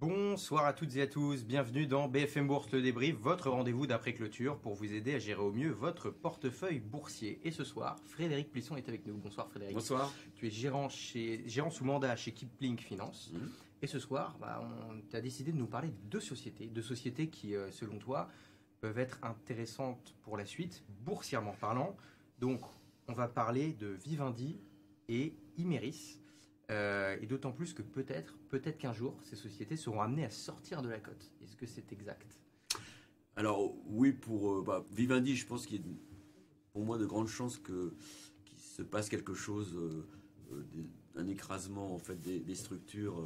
Bonsoir à toutes et à tous, bienvenue dans BFM Bourse le débrief, votre rendez-vous d'après clôture pour vous aider à gérer au mieux votre portefeuille boursier. Et ce soir, Frédéric Plisson est avec nous. Bonsoir Frédéric. Bonsoir. Tu es gérant, chez, gérant sous mandat chez Kipling Finance. Mhm. Et ce soir, bah, on a décidé de nous parler de deux sociétés, deux sociétés qui, euh, selon toi, peuvent être intéressantes pour la suite, boursièrement parlant. Donc, on va parler de Vivendi et Imeris. Euh, et d'autant plus que peut-être, peut-être qu'un jour, ces sociétés seront amenées à sortir de la cote. Est-ce que c'est exact? Alors oui, pour euh, bah, Vivendi, je pense qu'il y a pour moi de grandes chances que qu'il se passe quelque chose, euh, euh, des- un écrasement en fait des, des structures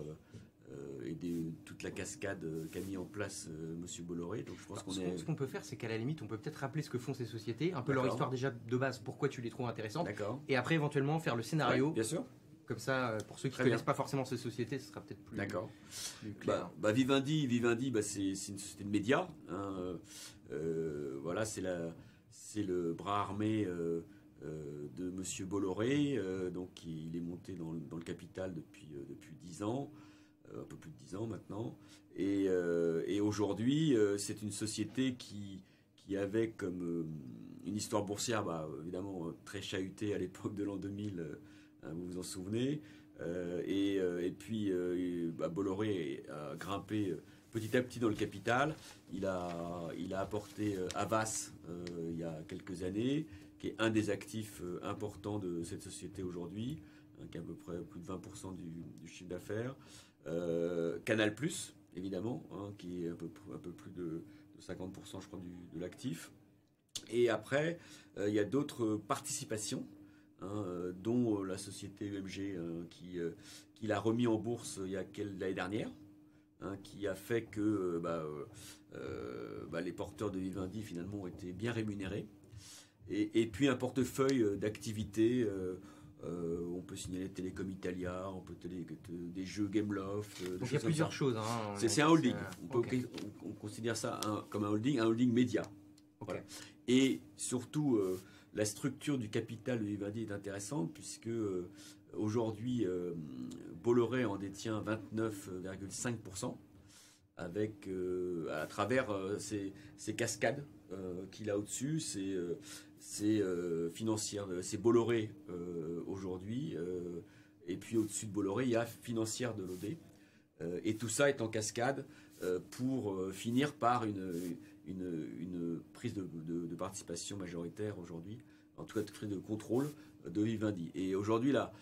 euh, et des, toute la cascade qu'a mis en place Monsieur Bolloré. Donc je pense Alors, qu'on ce est qu'on- ce qu'on peut faire, c'est qu'à la limite, on peut peut-être rappeler ce que font ces sociétés, un peu leur histoire déjà de base, pourquoi tu les trouves intéressantes, et après éventuellement faire le scénario. Ouais, bien sûr. Comme ça, euh, pour ceux qui ne connaissent pas forcément ces sociétés, ce sera peut-être plus, D'accord. Bah, bah, Vivendi, Vivendi, bah, c'est une société de médias. hein, euh, voilà, c'est le bras armé euh, euh, de Monsieur Bolloré. donc, il est monté dans, le- dans le capital depuis depuis dix ans, un peu plus de dix ans maintenant. Et, et aujourd'hui, c'est une société qui qui avait comme une histoire boursière, bah, évidemment très chahutée à l'époque de l'an 2000. Hein, vous vous en souvenez. Euh, et, euh, et puis euh, bah, Bolloré a grimpé petit à petit dans le capital. Il a, il a apporté Avas euh, il y a quelques années, qui est un des actifs importants de cette société aujourd'hui, hein, qui est à peu près plus de 20% du, du chiffre d'affaires. Canal évidemment, hein, qui est un peu, un peu plus de, de 50% je crois de l'actif. Et après, il y a d'autres participations hein, euh, dont euh, la société UMG euh, qui, qui l'a remis en bourse il y a quel- l'année dernière, hein, qui a fait que bah, euh, bah, les porteurs de Vivendi finalement ont été bien rémunérés. Et, et puis un portefeuille d'activités. euh, euh, on peut signaler Télécom Italia, on peut télé- des jeux Gameloft. Donc il y a plusieurs ça. choses. hein, C'est un holding. On, peut- ok. on- on considère ça un- comme un holding, un holding média. Voilà. Et surtout, la structure du capital de Vivendi est intéressante puisque euh, aujourd'hui, euh, Bolloré en détient 29,5% avec euh, à travers ces, cascades qu'il a au-dessus, c'est c'est, Bolloré aujourd'hui, et puis au-dessus de Bolloré, il y a financière de l'OD. Et tout ça est en cascade pour finir par une, une prise de, participation majoritaire aujourd'hui, en tout cas de prise de contrôle de Vivendi. Et aujourd'hui, là,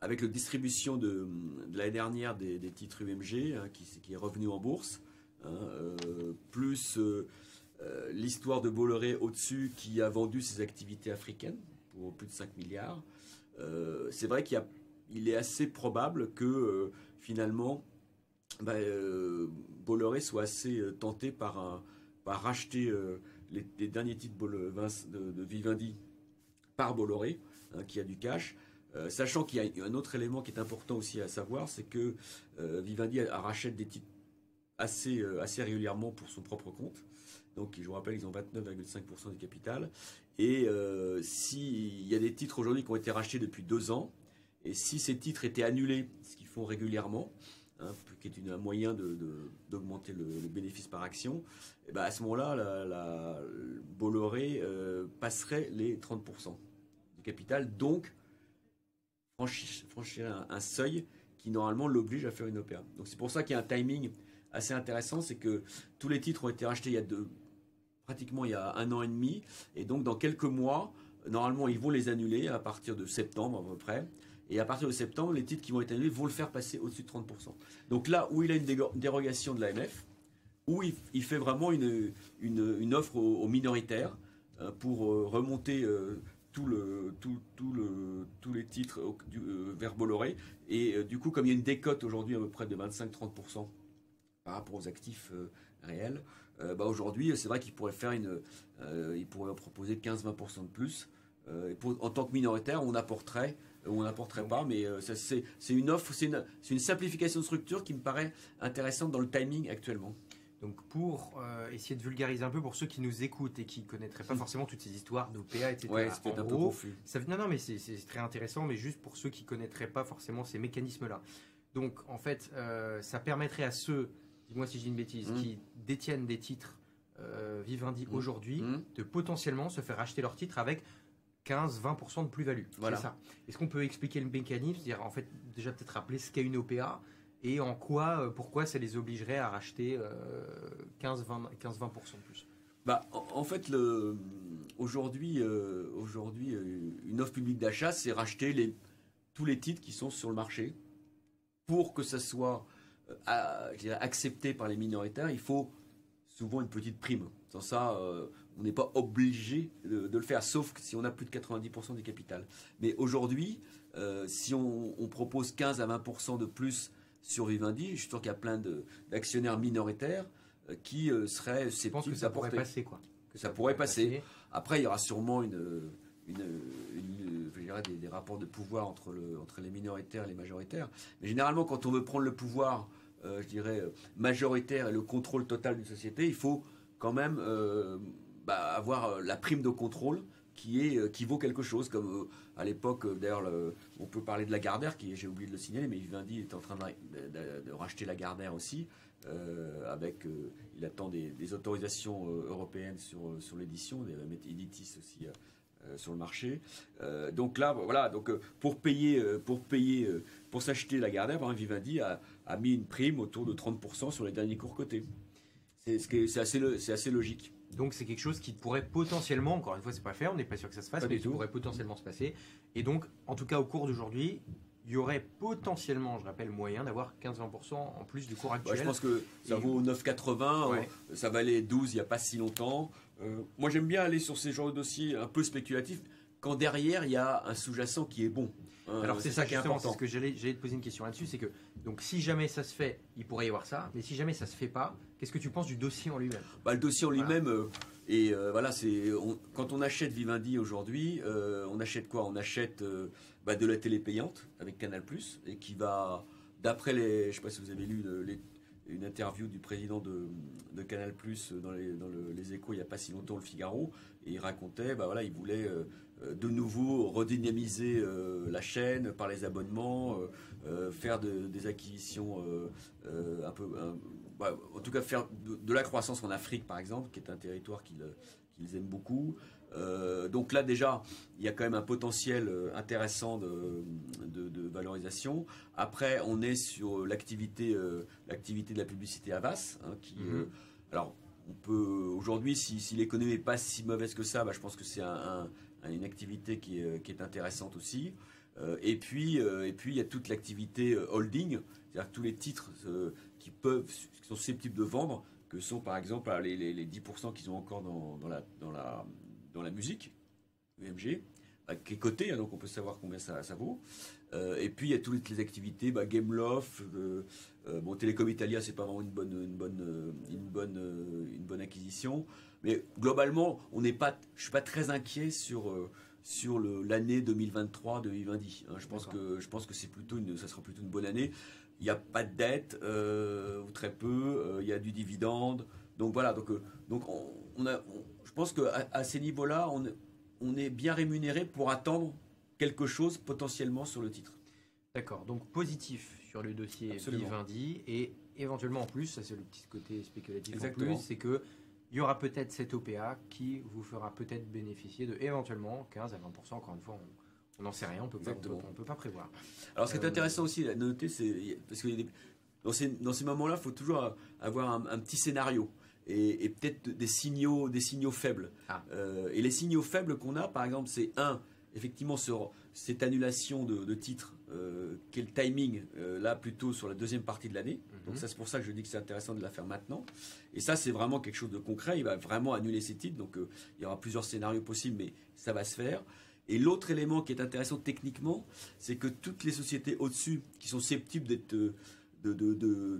avec la distribution de, l'année dernière des, titres UMG, hein, qui, est revenu en bourse, hein, euh, plus euh, euh, l'histoire de Bolloré au-dessus qui a vendu ses activités africaines pour plus de 5 milliards, c'est vrai qu'il est assez probable que finalement bah, Bolloré soit assez tenté par, un, racheter euh, les, derniers titres de, Vivendi par Bolloré, hein, qui a du cash. Euh, sachant qu'il y a un autre élément qui est important aussi à savoir, c'est que euh, Vivendi rachète des titres assez, euh, assez régulièrement pour son propre compte. Donc, je vous rappelle, ils ont 29,5% du capital. Et s'il y a des titres aujourd'hui qui ont été rachetés depuis deux ans, et si ces titres étaient annulés, ce qu'ils font régulièrement, hein, qui est un moyen de- de- d'augmenter le, bénéfice par action, et ben à ce moment-là, la, Bolloré euh, passerait les 30% du capital, donc franchi- franchirait un, seuil qui normalement l'oblige à faire une opéra. Donc c'est pour ça qu'il y a un timing assez intéressant, c'est que tous les titres ont été rachetés il y a pratiquement il y a un an et demi, et donc dans quelques mois, normalement ils vont les annuler à partir de septembre à peu près. Et à partir de septembre, les titres qui vont être annulés vont le faire passer au-dessus de 30%. Donc là où il a une dérogation de l'AMF, où il, fait vraiment une, une, offre aux, minoritaires euh, pour euh, remonter euh, tout le, tout, tout le, tous les titres vers Bolloré. Et du coup, comme il y a une décote aujourd'hui à peu près de 25-30% par rapport aux actifs réels, bah aujourd'hui, c'est vrai qu'il pourrait faire une, il pourrait proposer 15-20% de plus. En tant que minoritaire, on apporterait on n'apporterait pas, mais euh, c'est une offre, c'est une, simplification de structure qui me paraît intéressante dans le timing actuellement. Donc pour euh, essayer de vulgariser un peu pour ceux qui nous écoutent et qui connaîtraient pas forcément toutes ces histoires d'OPA, etc. Ouais, En un peu gros, confus. Ça, non, non, mais c'est très intéressant, mais juste pour ceux qui connaîtraient pas forcément ces mécanismes-là. Donc, en fait, euh, ça permettrait à ceux dis-moi si j'ai une bêtise, Mmh. qui détiennent des titres euh, Vivendi Mmh. aujourd'hui, Mmh. de potentiellement se faire acheter leurs titres avec 15-20% de plus-value. Voilà. C'est ça. Est-ce qu'on peut expliquer le mécanisme C'est-à-dire, en fait, déjà peut-être rappeler ce qu'est une OPA et en quoi, euh, pourquoi ça les obligerait à racheter euh, 15-20% 15-20% de plus? Bah, en, fait, le- aujourd'hui, euh, aujourd'hui, euh, une offre publique d'achat, c'est racheter les, tous les titres qui sont sur le marché. Pour que ça soit euh, à- accepté par les minoritaires, il faut souvent une petite prime. Sans ça, euh, on n'est pas obligé de, de le faire, sauf que si on a plus de 90% du capital. Mais aujourd'hui, euh, si on, on propose 15 à 20% de plus sur Vivendi, je suis sûr qu'il y a plein d'actionnaires minoritaires euh, qui euh, seraient Je pense que susceptibles ça pourrait d'apporter. passer, quoi. Que Ça pourrait passer. Après, il y aura sûrement une, une, une- je dirais des, des rapports de pouvoir entre, le, entre les minoritaires et les majoritaires. Mais généralement, quand on veut prendre le pouvoir, je dirais, majoritaire et le contrôle total d'une société, il faut quand même bah, avoir euh, la prime de contrôle qui, est, euh, qui vaut quelque chose. Comme euh, à l'époque, d'ailleurs, le- on peut parler de la Gardère, qui j'ai oublié de le signaler, mais Vivendi est en train de, racheter la Gardère aussi. avec, il attend des, des autorisations européennes sur, sur l'édition, mettre Editis aussi sur le marché. Donc là, voilà, donc pour payer, pour pour s'acheter la Gardère, par exemple, Vivendi a, mis une prime autour de 30% sur les derniers cours cotés. C'est assez, assez logique. Donc c'est quelque chose qui pourrait potentiellement, encore une fois c'est pas fait, on n'est pas sûr que ça se fasse, Pas mais qui pourrait potentiellement se passer. Et donc, en tout cas au cours d'aujourd'hui, il y aurait potentiellement, je rappelle, moyen d'avoir 15-20% en plus du cours Ouais, actuel. je pense que ça vaut 9,80, Ouais. euh, ça valait 12 il n'y a pas si longtemps. Euh, moi j'aime bien aller sur ces genres de dossiers un peu spéculatifs quand derrière il y a un sous-jacent qui est bon. Hein, Alors c'est ça qui est important. ce que j'allais te poser une question là-dessus, c'est que donc si jamais ça se fait, il pourrait y avoir ça, mais si jamais ça se fait pas, qu'est-ce que tu penses du dossier en lui-même? Bah, le dossier en lui-même, euh, et euh, voilà, c'est quand on achète Vivendi aujourd'hui, euh, on achète quoi? On achète euh, bah, de la télé payante avec Canal et qui va, d'après les, je sais pas si vous avez lu les- une interview du président de, de Canal dans, les, dans le- les Échos il n'y a pas si longtemps, le Figaro, et il racontait, bah voilà, il voulait euh, euh, de nouveau redynamiser euh, la chaîne par les abonnements, euh, euh, faire de- des acquisitions euh, euh, un peu, un- bah, en tout cas faire de, de la croissance en Afrique par exemple, qui est un territoire qu'ils qu'ils aiment beaucoup. Euh, donc là déjà, il y a quand même un potentiel euh, intéressant de, de- valorisation. Après, on est sur l'activité, euh, l'activité de la publicité Avas, hein, qui, Mhm. euh, alors on peut aujourd'hui, si, si l'économie n'est pas si mauvaise que ça, bah, je pense que c'est un- un- une activité qui est, est intéressante aussi. Euh, et puis, euh, et puis il y a toute l'activité euh, holding, c'est-à-dire tous les titres euh, qui peuvent, qui sont susceptibles de vendre, que sont par exemple les, les- les 10% qu'ils ont encore dans, la, dans, la, dans la musique, UMG, bah, qui est coté, hein, donc on peut savoir combien ça, ça vaut. Euh, et puis il y a toutes les activités, bah, Gameloft, euh, euh, bon, Telecom Italia, c'est pas vraiment une bonne, une bonne, euh, une bonne, euh, une bonne acquisition. Mais globalement, on n'est pas, je suis pas très inquiet sur, euh, sur l'année 2023 de Vivendi. hein. je pense que, je pense que c'est plutôt une, ça sera plutôt une bonne année. Il n'y a pas de dette, euh, ou très peu. euh, il y a du dividende. Donc voilà. Donc, donc on, on a, on- je pense qu'à à ces niveaux-là, on, on est bien rémunéré pour attendre quelque chose potentiellement sur le titre. D'accord, donc positif sur le dossier. Vivendi et éventuellement en plus, ça c'est le petit côté spéculatif Exactement. en plus, c'est que il y aura peut-être cette OPA qui vous fera peut-être bénéficier de éventuellement 15 à 20%, encore une fois, on n'en sait rien, on peut pas, on peut, Exactement. on peut pas prévoir. Alors, ce qui est Euh, intéressant aussi à noter, c'est parce que dans ces, dans ces moments-là, il faut toujours avoir un, un petit scénario et, et peut-être des signaux, des signaux faibles. Ah. Euh, et les signaux faibles qu'on a, par exemple, c'est un, effectivement, sur cette annulation de, de titres, euh, qui est le timing, euh, là plutôt sur la deuxième partie de l'année. Donc Mhm. ça, c'est pour ça que je dis que c'est intéressant de la faire maintenant. Et ça, c'est vraiment quelque chose de concret. Il va vraiment annuler ces titres. Donc euh, il y aura plusieurs scénarios possibles, mais ça va se faire. Et l'autre élément qui est intéressant techniquement, c'est que toutes les sociétés au-dessus qui sont susceptibles d'être euh,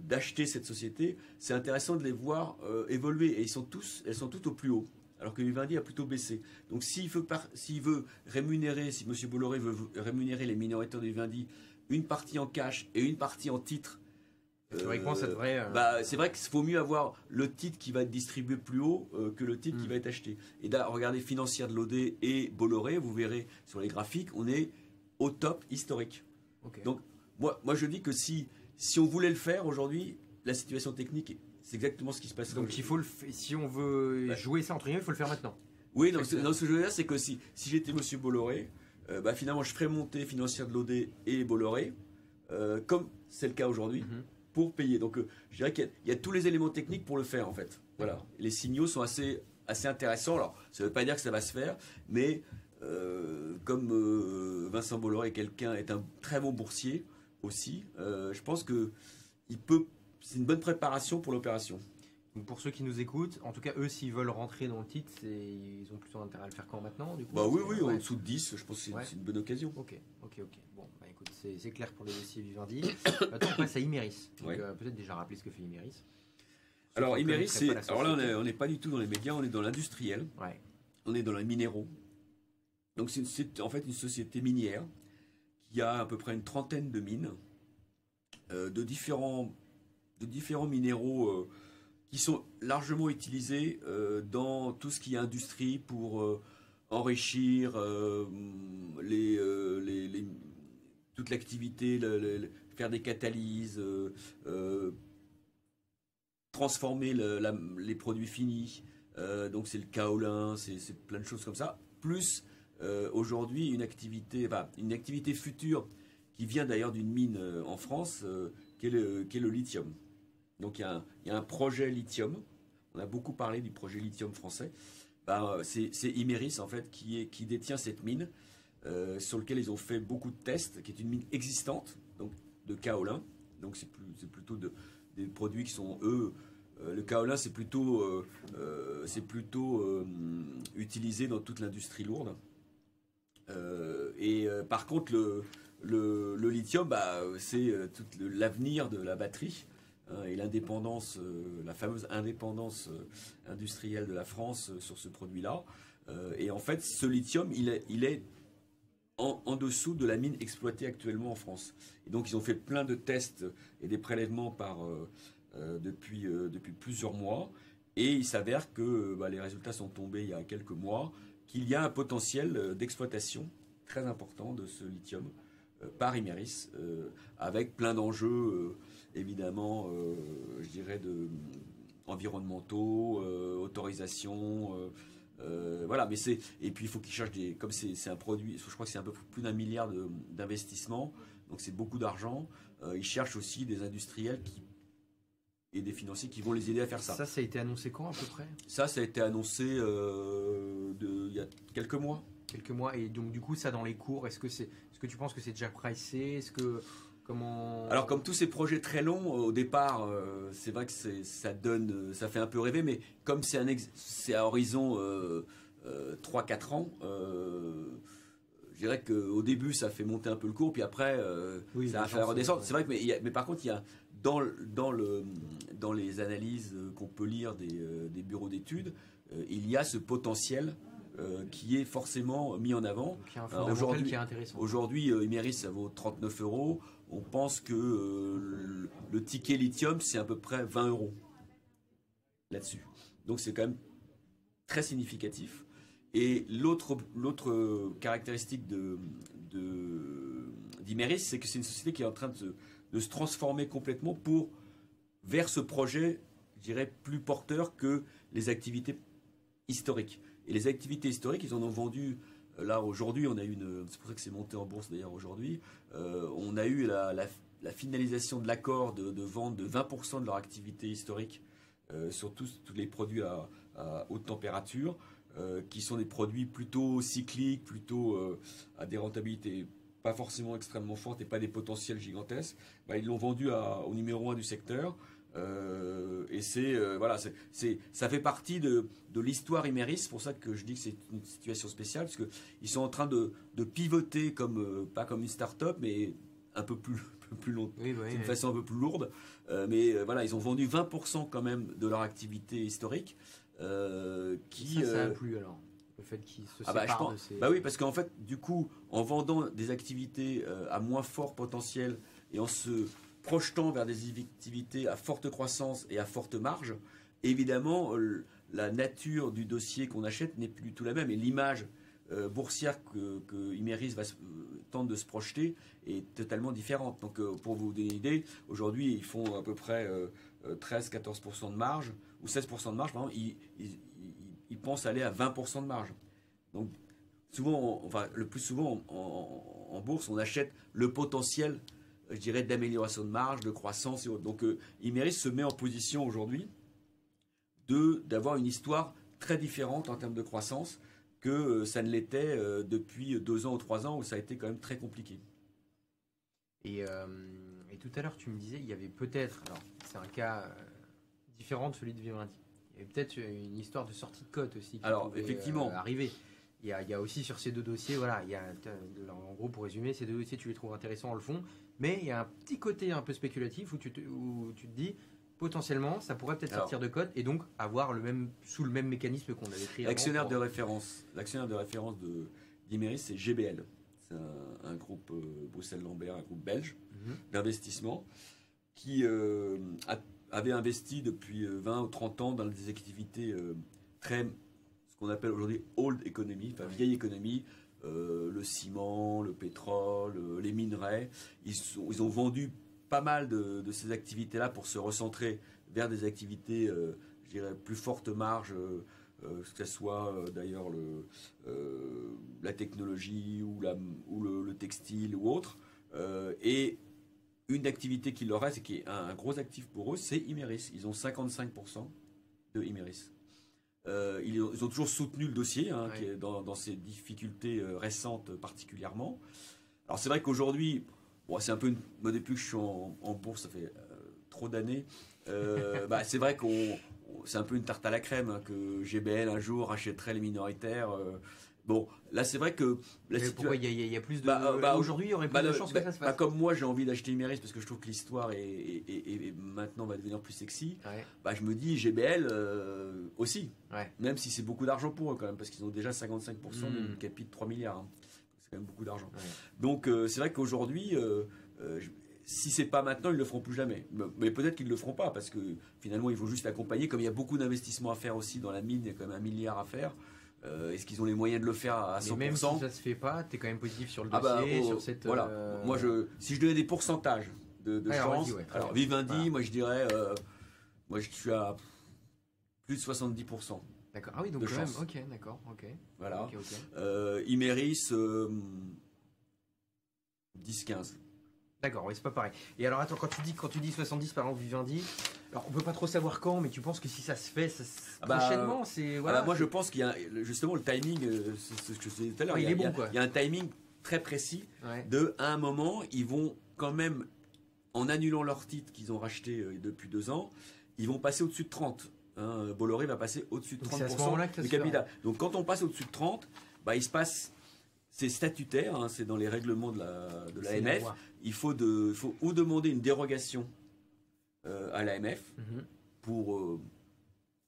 d'acheter cette société, c'est intéressant de les voir évoluer. Et ils sont tous, elles sont toutes au plus haut. Alors que Vivendi a plutôt baissé. Donc s'il veut, veut rémunérer, si M. Bolloré veut rémunérer les minoritaires de Vivendi, une partie en cash et une partie en titre, Théoriquement, ça euh, devrait. euh, bah, c'est vrai qu'il faut mieux avoir le titre qui va être distribué plus haut euh, que le titre qui Mm. va être acheté. Et là, regardez Financière de l'OD et Bolloré, vous verrez sur les graphiques, on est au top historique. donc, Moi, moi je dis que si, si on voulait le faire aujourd'hui, la situation technique, c'est exactement ce qui se passe. Donc il faut le si on veut jouer ça entre guillemets, il faut le faire maintenant. Oui, non, ce, ce que je veux dire, c'est que si, si j'étais Monsieur Bolloré, euh, bah, finalement, je ferais monter financière de l'OD et Bolloré, euh, comme c'est le cas aujourd'hui, mhm. pour payer. Donc, euh, je dirais qu'il y, a tous les éléments techniques pour le faire, en fait. Voilà. Les signaux sont assez, assez intéressants. Alors, ça ne veut pas dire que ça va se faire, mais comme Vincent Bolloré est quelqu'un, est un très bon boursier aussi, je pense que il peut, c'est une bonne préparation pour l'opération pour ceux qui nous écoutent, en tout cas, eux, s'ils veulent rentrer dans le titre, ils ont plutôt intérêt à le faire quand maintenant du coup, Bah oui, oui, en dessous de 10, je pense que c'est une bonne occasion. Ok, ok, ok. Bon, bah écoute, c'est clair pour les dossiers Vivendi. Maintenant, on passe à Imeris. Euh, peut-être déjà rappeler ce que fait Imeris. Alors, Imeris, c'est. Alors là, on n'est pas du tout dans les médias, on est dans l'industriel. Ouais. On est dans les minéraux. Donc, c'est en fait une société minière qui a à peu près une trentaine de mines euh, de, différents, de différents minéraux. Euh, qui sont largement utilisés euh, dans tout ce qui est industrie pour euh, enrichir euh, les, toute l'activité, faire des catalyses, transformer les produits finis. donc c'est le kaolin, c'est plein de choses comme ça. Plus aujourd'hui une activité, une activité future qui vient d'ailleurs d'une mine en France, qui est le lithium. Donc il y, a un, projet lithium. On a beaucoup parlé du projet lithium français. Ben, c'est Imeris en fait qui, détient cette mine euh, sur laquelle ils ont fait beaucoup de tests, qui est une mine existante, donc de kaolin. Donc c'est plutôt des produits qui sont eux. Euh, le kaolin c'est plutôt, euh, plutôt utilisé dans toute l'industrie lourde. et par contre le, lithium, bah, c'est l'avenir de la batterie. Hein, et l'indépendance, euh, la fameuse indépendance euh, industrielle de la France euh, sur ce produit-là. et en fait, ce lithium, il est, il est en, dessous de la mine exploitée actuellement en France. Et donc, ils ont fait plein de tests et des prélèvements par, depuis, depuis plusieurs mois. Et il s'avère que bah, les résultats sont tombés il y a quelques mois, qu'il y a un potentiel d'exploitation très important de ce lithium par Imeris, avec plein d'enjeux évidemment, euh, je dirais, de, environnementaux, euh, autorisation. Euh, voilà, mais c'est et puis il faut qu'ils cherchent des comme c'est un produit, je crois que c'est un peu plus d'un milliard d'investissements, donc c'est beaucoup d'argent. ils cherchent aussi des industriels qui et des financiers qui vont les aider à faire ça. Ça, ça a été annoncé quand à peu près? Ça, ça a été annoncé de, il y a quelques mois. Quelques mois et donc du coup ça dans les cours, est-ce que c'est, est-ce que tu penses que c'est déjà pricé, est-ce que alors comme tous ces projets très longs, au départ, euh, c'est vrai que ça donne, ça fait un peu rêver, mais comme c'est un c'est à horizon 3-4 euh, euh, ans, je dirais qu'au début ça fait monter un peu le cours, puis après ça va faire redescendre. C'est vrai que mais, mais, par contre il y a dans, dans, le, dans les analyses qu'on peut lire des, des bureaux d'études, il y a ce potentiel qui est forcément mis en avant. Aujourd'hui, intéressant. Aujourd'hui, Imeris, ça vaut 39 euros on pense que euh, le, ticket lithium, c'est à peu près 20 euros là-dessus. Donc c'est quand même très significatif. Et l'autre, caractéristique de, d'Imeris, c'est que c'est une société qui est en train de se, transformer complètement pour vers ce projet, je dirais, plus porteur que les activités historiques. Et les activités historiques, ils en ont vendu Là, aujourd'hui, on a eu une. C'est pour ça que c'est monté en bourse d'ailleurs aujourd'hui. Euh, on a eu la, finalisation de l'accord de, vente de 20% de leur activité historique euh, sur tous, les produits à, haute température, euh, qui sont des produits plutôt cycliques, plutôt à des rentabilités pas forcément extrêmement fortes et pas des potentiels gigantesques. Bah, ils l'ont vendu au numéro 1 du secteur. Euh, et c'est euh, voilà, c'est ça fait partie de, de l'histoire Imeris. C'est pour ça que je dis que c'est une situation spéciale parce que ils sont en train de, de pivoter comme euh, pas comme une start-up, mais un peu plus plus long, d'une façon un peu plus lourde. mais voilà, ils ont vendu 20% quand même de leur activité historique. qui ça, ça a plu alors le fait qu'ils se ah bah, de ces... bah oui, parce qu'en fait, du coup, en vendant des activités à moins fort potentiel et en se projetant vers des activités à forte croissance et à forte marge, évidemment, euh, la nature du dossier qu'on achète n'est plus du tout la même. Et l'image euh, boursière que, que, Imeris va, euh, tente de se projeter est totalement différente. Donc, pour vous donner une idée, aujourd'hui, ils font à peu près 13-14% de marge ou 16% de marge, ils, pensent aller à 20% de marge. Donc, souvent, enfin, le plus souvent en, bourse, on achète le potentiel, je dirais, d'amélioration de marge, de croissance et autres. Donc, euh, Imeris se met en position aujourd'hui de d'avoir une histoire très différente en termes de croissance que euh, ça ne l'était euh, depuis deux ans ou trois ans où ça a été quand même très compliqué. Et, et tout à l'heure, tu me disais, il y avait peut-être, alors c'est un cas différent de celui de Vivendi. Il y avait peut-être une histoire de sortie de cote aussi. Qui alors, effectivement. arriver. Il y, a, il y, a, aussi sur ces deux dossiers, voilà, il y a, en gros, pour résumer, ces deux dossiers, tu les trouves intéressants en le fond, mais il y a un petit côté un peu spéculatif où tu te, où tu te dis, potentiellement, ça pourrait peut-être sortir de cote et donc avoir le même, sous le même mécanisme qu'on avait créé. L'actionnaire de référence, l'actionnaire de référence de d'Imeris, c'est GBL. C'est un, groupe euh, Bruxelles-Lambert, un groupe belge mhm. d'investissement qui euh, avait investi depuis 20 euh, ou 30 ans dans des activités très qu'on appelle aujourd'hui old economy, enfin vieille économie, euh, le ciment, le pétrole, euh, les minerais. Ils, ont vendu pas mal de, ces activités-là pour se recentrer vers des activités, euh, je dirais, plus forte marge, que ce soit d'ailleurs la technologie ou, le, textile ou autre. et une activité qui leur reste et qui est un gros actif pour eux, c'est Imeris. Ils ont 55% de Imeris. Euh, ils, ont toujours soutenu le dossier, hein, qui est dans, dans, ces difficultés euh, récentes particulièrement. Alors c'est vrai qu'aujourd'hui, bon, c'est un peu une, depuis que je suis en, bourse, ça fait euh, trop d'années. bah, c'est vrai qu'on c'est un peu une tarte à la crème hein, que GBL un jour achèterait les minoritaires. Bon, là c'est vrai que. pourquoi il y, a plus de. Bah, bah, aujourd'hui, il y aurait plus bah, de chances que ça se fasse. comme moi, j'ai envie d'acheter Imeris parce que je trouve que l'histoire est, maintenant va devenir plus sexy. Bah, je me dis GBL euh, aussi. Même si c'est beaucoup d'argent pour eux quand même, parce qu'ils ont déjà 55% mmh. d'une capi de 3 milliards. Hein. C'est quand même beaucoup d'argent. Donc euh, c'est vrai qu'aujourd'hui. Euh, si c'est pas maintenant, ils le feront plus jamais. Mais peut-être qu'ils le feront pas parce que finalement, il faut juste accompagner. Comme il y a beaucoup d'investissements à faire aussi dans la mine, il y a quand même un milliard à faire. Euh, est-ce qu'ils ont les moyens de le faire à 100% même si ça se fait pas, tu es quand même positif sur le ah bah, dossier, sur cette. Voilà. Euh, moi, je, si je donnais des pourcentages de, de chance, alors, Vivendi, moi je dirais, euh, moi je suis à plus de 70%. D'accord. Ah oui, donc quand même. Ok, d'accord. Ok. Voilà. Imeris, 10-15. D'accord, oui, c'est pas pareil. Et alors attends, quand tu dis quand tu dis 70 par exemple Vivendi, alors on peut pas trop savoir quand, mais tu penses que si ça se fait ça, ah bah, prochainement, c'est voilà. Ah bah, moi je pense qu'il y a justement le timing, euh, c'est ce que je disais tout à l'heure. il, est bon, quoi. il y a un timing très précis de à un moment ils vont quand même en annulant leur titre qu'ils ont racheté euh, depuis deux ans, ils vont passer au-dessus de 30. Hein, Bolloré va passer au-dessus de 30% du capital. Donc quand on passe au-dessus de 30, bah, il se passe c'est statutaire, hein, c'est dans les règlements de la de l'AMF. Il faut de, faut ou demander une dérogation euh, à l'AMF mhm. pour euh,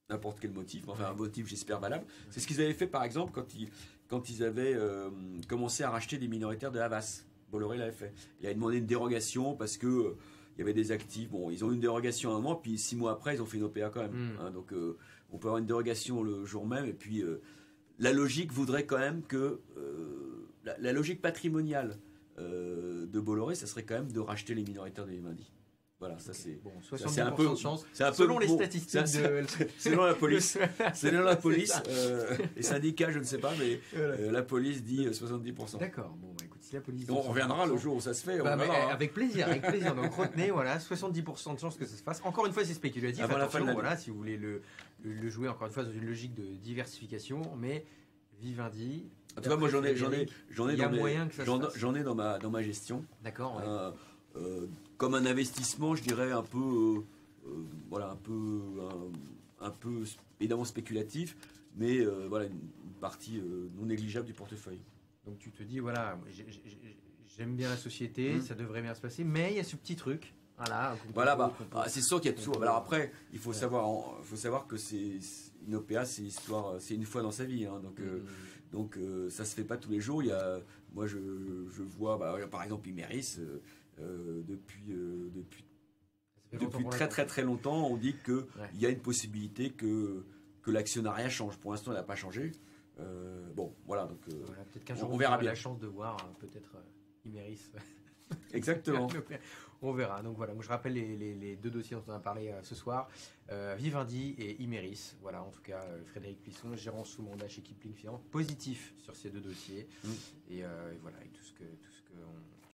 n'importe quel motif, enfin un motif j'espère valable. C'est ce qu'ils avaient fait par exemple quand ils quand ils avaient euh, commencé à racheter des minoritaires de Havas. Bolloré l'avait fait. Il avait demandé une dérogation parce que il y avait des actifs. Bon, ils ont eu une dérogation un mois, puis six mois après, ils ont fait une OPA quand même. Mhm. Hein. donc, on peut avoir une dérogation le jour même, et puis la logique voudrait quand même que la, logique patrimoniale euh, de Bolloré, ça serait quand même de racheter les minoritaires de Vivendi. Voilà, ça c'est. Bon, un peu, de chance. Un peu, selon les statistiques. de... selon la police. selon la police. Euh, les syndicats, je ne sais pas, mais euh, la police dit 70%. D'accord. Bon, bah, écoute, si la police. on reviendra le jour où ça se fait. Bah, hein. Avec plaisir, avec plaisir. Donc retenez, voilà, 70% de chance que ça se fasse. Encore une fois, c'est spéculatif. Avant Attention, la fin voilà, si vous voulez le, le, jouer encore une fois dans une logique de diversification, mais Vivendi, en tout cas, moi j'en ai, j'en ai, j'en ai, dans, j'en, ai dans ma, dans ma gestion. D'accord. Euh, euh, comme un investissement, je dirais un peu, euh, voilà, un peu, un, peu évidemment spéculatif, mais voilà une, partie non négligeable du portefeuille. Donc tu te dis voilà, j'aime bien la société, mmh. ça devrait bien se passer, mais il y a ce petit truc. Voilà, voilà bah, ah, c'est sûr qu'il y a toujours. Alors après, il faut savoir, faut savoir que c'est une OPA, c'est histoire, c'est une fois dans sa vie, hein, donc. Mmh. Donc euh, ça se fait pas tous les jours. Il y a, moi je, vois bah, par exemple Imeris euh, euh, depuis depuis depuis très très très longtemps. On dit que il y a une possibilité que que l'actionnariat change. Pour l'instant, il n'a pas changé. bon, voilà. Donc qu'un jour on, verra bien. la chance de voir peut-être Imeris Exactement. on verra. Donc voilà, je rappelle les, deux dossiers dont on a parlé ce soir Vivendi et Imeris. Voilà, en tout cas, Frédéric Plisson, gérant sous mandat chez Kipling Finance, positif sur ces deux dossiers. Mm. Et, voilà, et tout ce que. Tout ce que